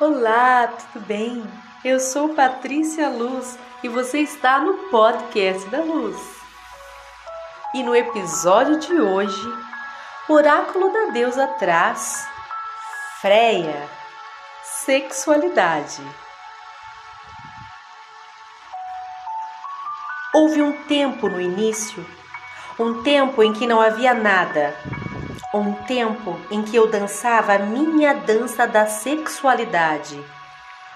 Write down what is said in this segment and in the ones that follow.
Olá, tudo bem? Eu sou Patrícia Luz e você está no podcast da Luz. E no episódio de hoje, oráculo da deusa traz Freia, sexualidade. Houve um tempo no início, um tempo em que não havia nada, um tempo em que eu dançava a minha dança da sexualidade,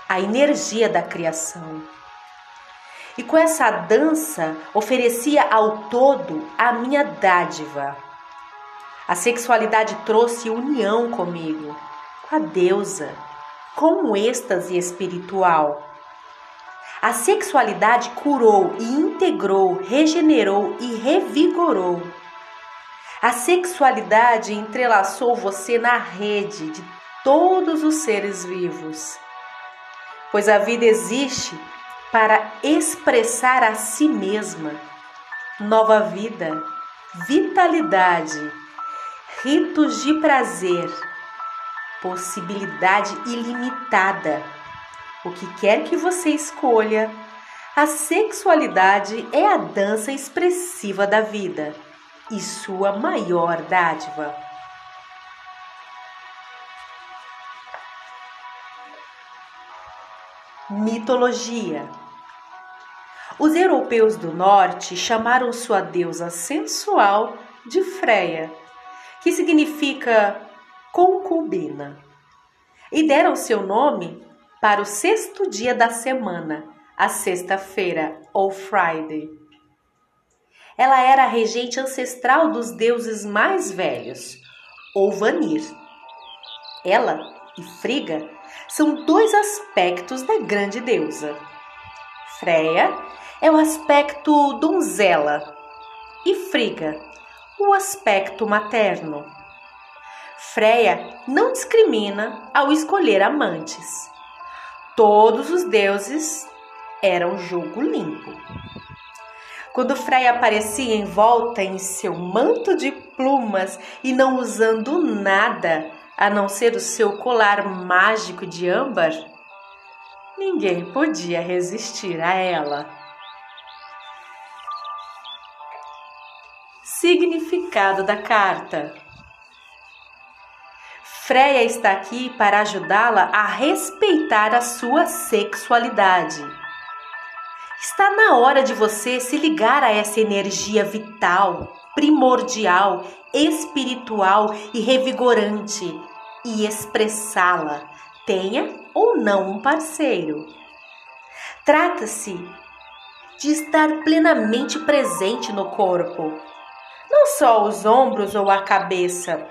a energia da criação. E com essa dança oferecia ao todo a minha dádiva. A sexualidade trouxe união comigo, com a deusa, com o êxtase espiritual. A sexualidade curou e integrou, regenerou e revigorou a sexualidade entrelaçou você na rede de todos os seres vivos, pois a vida existe para expressar a si mesma. Nova vida, vitalidade, ritos de prazer, possibilidade ilimitada. O que quer que você escolha, a sexualidade é a dança expressiva da vida e sua maior dádiva. Mitologia Os europeus do norte chamaram sua deusa sensual de Freia, que significa concubina, e deram seu nome para o sexto dia da semana, a sexta-feira ou Friday. Ela era a regente ancestral dos deuses mais velhos, ou Vanir. Ela e Friga são dois aspectos da grande deusa. Freia é o aspecto donzela e Friga o aspecto materno. Freia não discrimina ao escolher amantes. Todos os deuses eram jogo limpo. Quando Freia aparecia envolta em seu manto de plumas e não usando nada a não ser o seu colar mágico de âmbar, ninguém podia resistir a ela. Significado da carta: Freia está aqui para ajudá-la a respeitar a sua sexualidade Está na hora de você se ligar a essa energia vital, primordial, espiritual e revigorante e expressá-la, tenha ou não um parceiro. Trata-se de estar plenamente presente no corpo, não só os ombros ou a cabeça,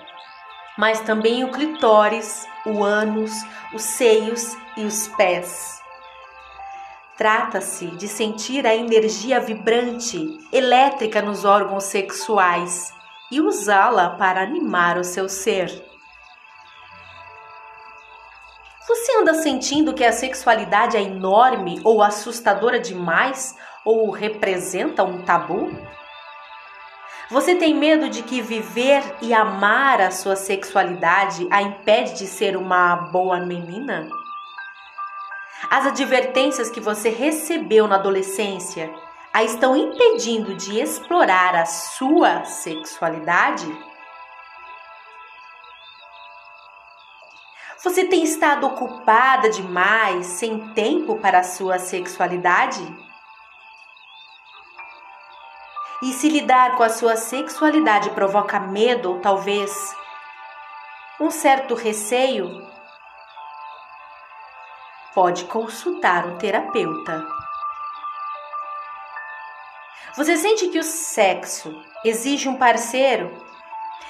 mas também o clitóris, o ânus, os seios e os pés. Trata-se de sentir a energia vibrante, elétrica nos órgãos sexuais e usá-la para animar o seu ser. Você anda sentindo que a sexualidade é enorme ou assustadora demais ou representa um tabu? Você tem medo de que viver e amar a sua sexualidade a impede de ser uma boa menina? As advertências que você recebeu na adolescência a estão impedindo de explorar a sua sexualidade? Você tem estado ocupada demais, sem tempo para a sua sexualidade? E se lidar com a sua sexualidade provoca medo ou talvez um certo receio, pode consultar um terapeuta. Você sente que o sexo exige um parceiro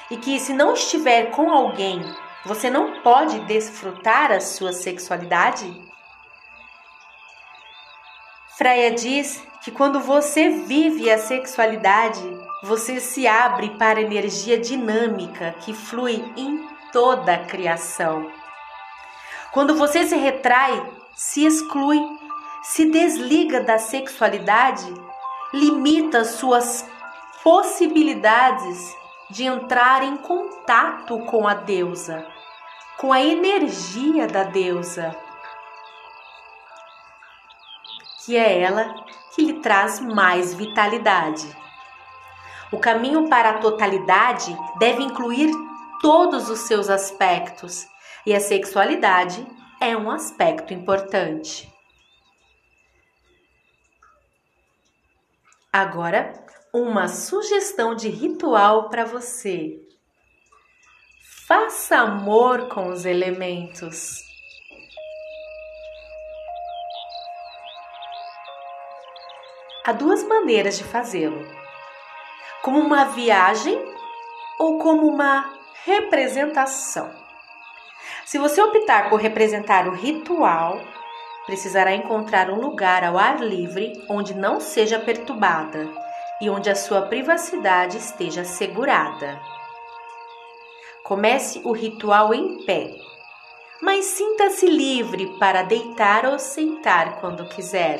e que, se não estiver com alguém, você não pode desfrutar a sua sexualidade? Freia diz que quando você vive a sexualidade, você se abre para a energia dinâmica que flui em toda a criação. Quando você se retrai, se exclui, se desliga da sexualidade, limita suas possibilidades de entrar em contato com a deusa, com a energia da deusa. que é ela que lhe traz mais vitalidade. O caminho para a totalidade deve incluir todos os seus aspectos, e a sexualidade é um aspecto importante. Agora, uma sugestão de ritual para você. Faça amor com os elementos. Há duas maneiras de fazê-lo: como uma viagem ou como uma representação. Se você optar por representar o ritual, precisará encontrar um lugar ao ar livre onde não seja perturbada e onde a sua privacidade esteja assegurada. Comece o ritual em pé, mas sinta-se livre para deitar ou sentar quando quiser.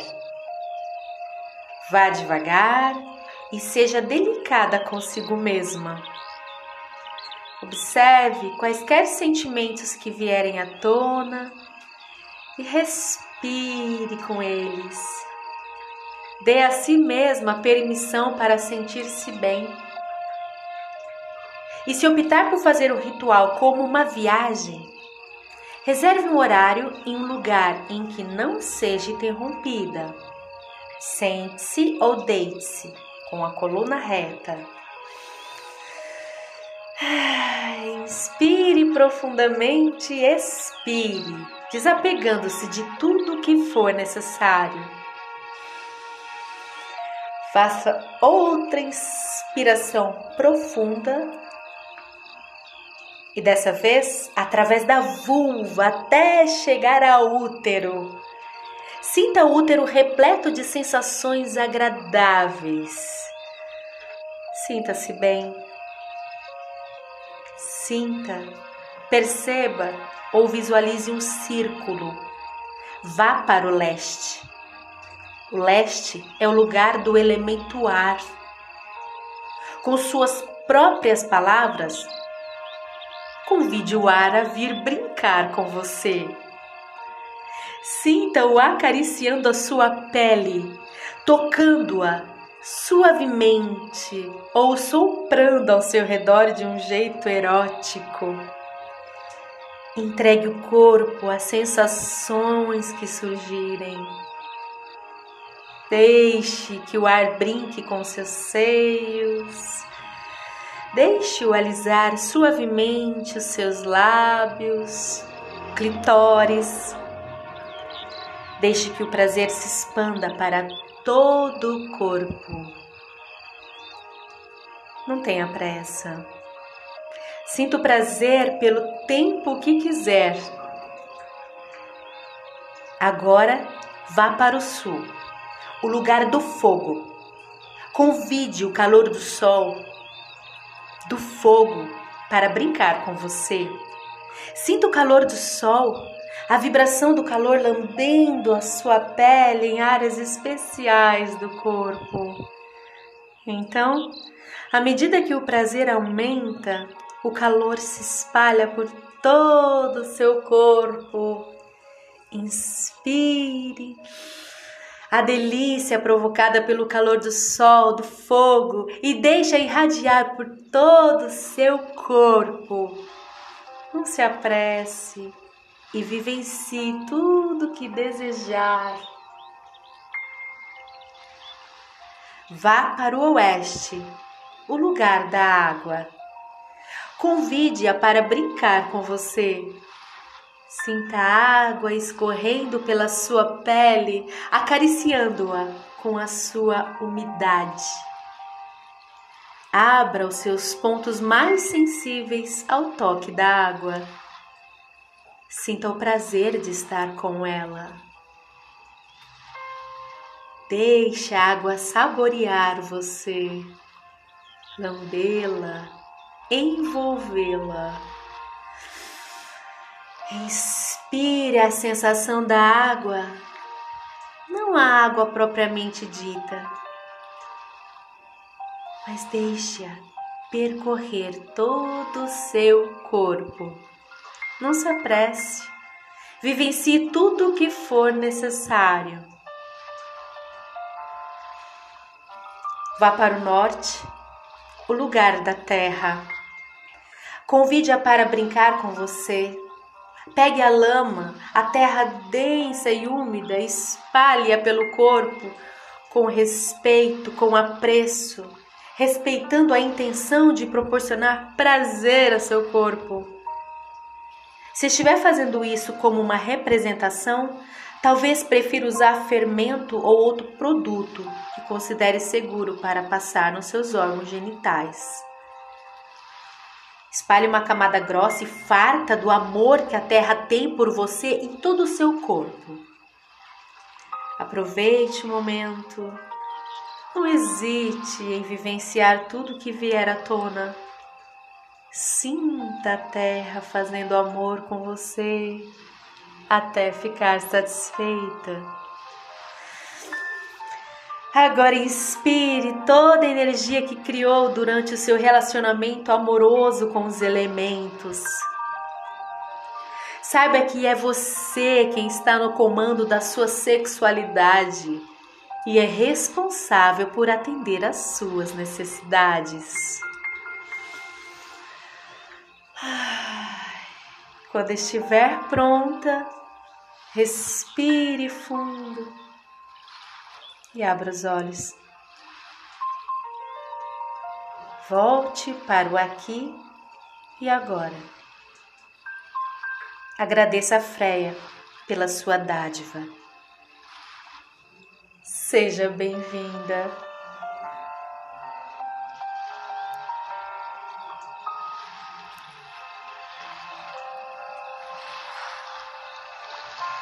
Vá devagar e seja delicada consigo mesma. Observe quaisquer sentimentos que vierem à tona e respire com eles. Dê a si mesma permissão para sentir-se bem. E se optar por fazer o ritual como uma viagem, reserve um horário em um lugar em que não seja interrompida. Sente-se ou deite-se com a coluna reta. Inspire profundamente, expire, desapegando-se de tudo que for necessário. Faça outra inspiração profunda e dessa vez através da vulva até chegar ao útero. Sinta o útero repleto de sensações agradáveis. Sinta-se bem. Sinta, perceba ou visualize um círculo. Vá para o leste. O leste é o lugar do elemento ar. Com suas próprias palavras, Convide o ar a vir brincar com você. Sinta-o acariciando a sua pele, tocando-a suavemente ou soprando ao seu redor de um jeito erótico. Entregue o corpo às sensações que surgirem. Deixe que o ar brinque com seus seios Deixe-o alisar suavemente os seus lábios, clitóris. Deixe que o prazer se expanda para todo o corpo. Não tenha pressa. Sinta o prazer pelo tempo que quiser. Agora vá para o sul, o lugar do fogo. Convide o calor do sol do fogo para brincar com você. Sinta o calor do sol, a vibração do calor lambendo a sua pele em áreas especiais do corpo. Então, à medida que o prazer aumenta, o calor se espalha por todo o seu corpo. Inspire a delícia provocada pelo calor do sol, do fogo e deixa irradiar por todo o seu corpo. Não se apresse e vivencie tudo que desejar. Vá para o oeste, o lugar da água. Convide-a para brincar com você Sinta a água escorrendo pela sua pele, acariciando-a com a sua umidade. Abra os seus pontos mais sensíveis ao toque da água. Sinta o prazer de estar com ela. Deixe a água saborear você, lambê-la, envolvê-la. Inspire a sensação da água, não a água propriamente dita, mas deixe-a percorrer todo o seu corpo. Não se apresse, vivencie tudo o que for necessário. Vá para o norte, o lugar da terra. Convide-a para brincar com você. Pegue a lama, a terra densa e úmida, espalhe-a pelo corpo com respeito, com apreço, respeitando a intenção de proporcionar prazer a seu corpo. Se estiver fazendo isso como uma representação, talvez prefira usar fermento ou outro produto que considere seguro para passar nos seus órgãos genitais. Espalhe uma camada grossa e farta do amor que a terra tem por você em todo o seu corpo. Aproveite o momento. Não hesite em vivenciar tudo que vier à tona. Sinta a terra fazendo amor com você até ficar satisfeita. Agora inspire toda a energia que criou durante o seu relacionamento amoroso com os elementos. Saiba que é você quem está no comando da sua sexualidade e é responsável por atender às suas necessidades. Quando estiver pronta, respire fundo e abra os olhos. Volte para o aqui e agora. Agradeça a Freia pela sua dádiva. Seja bem-vinda.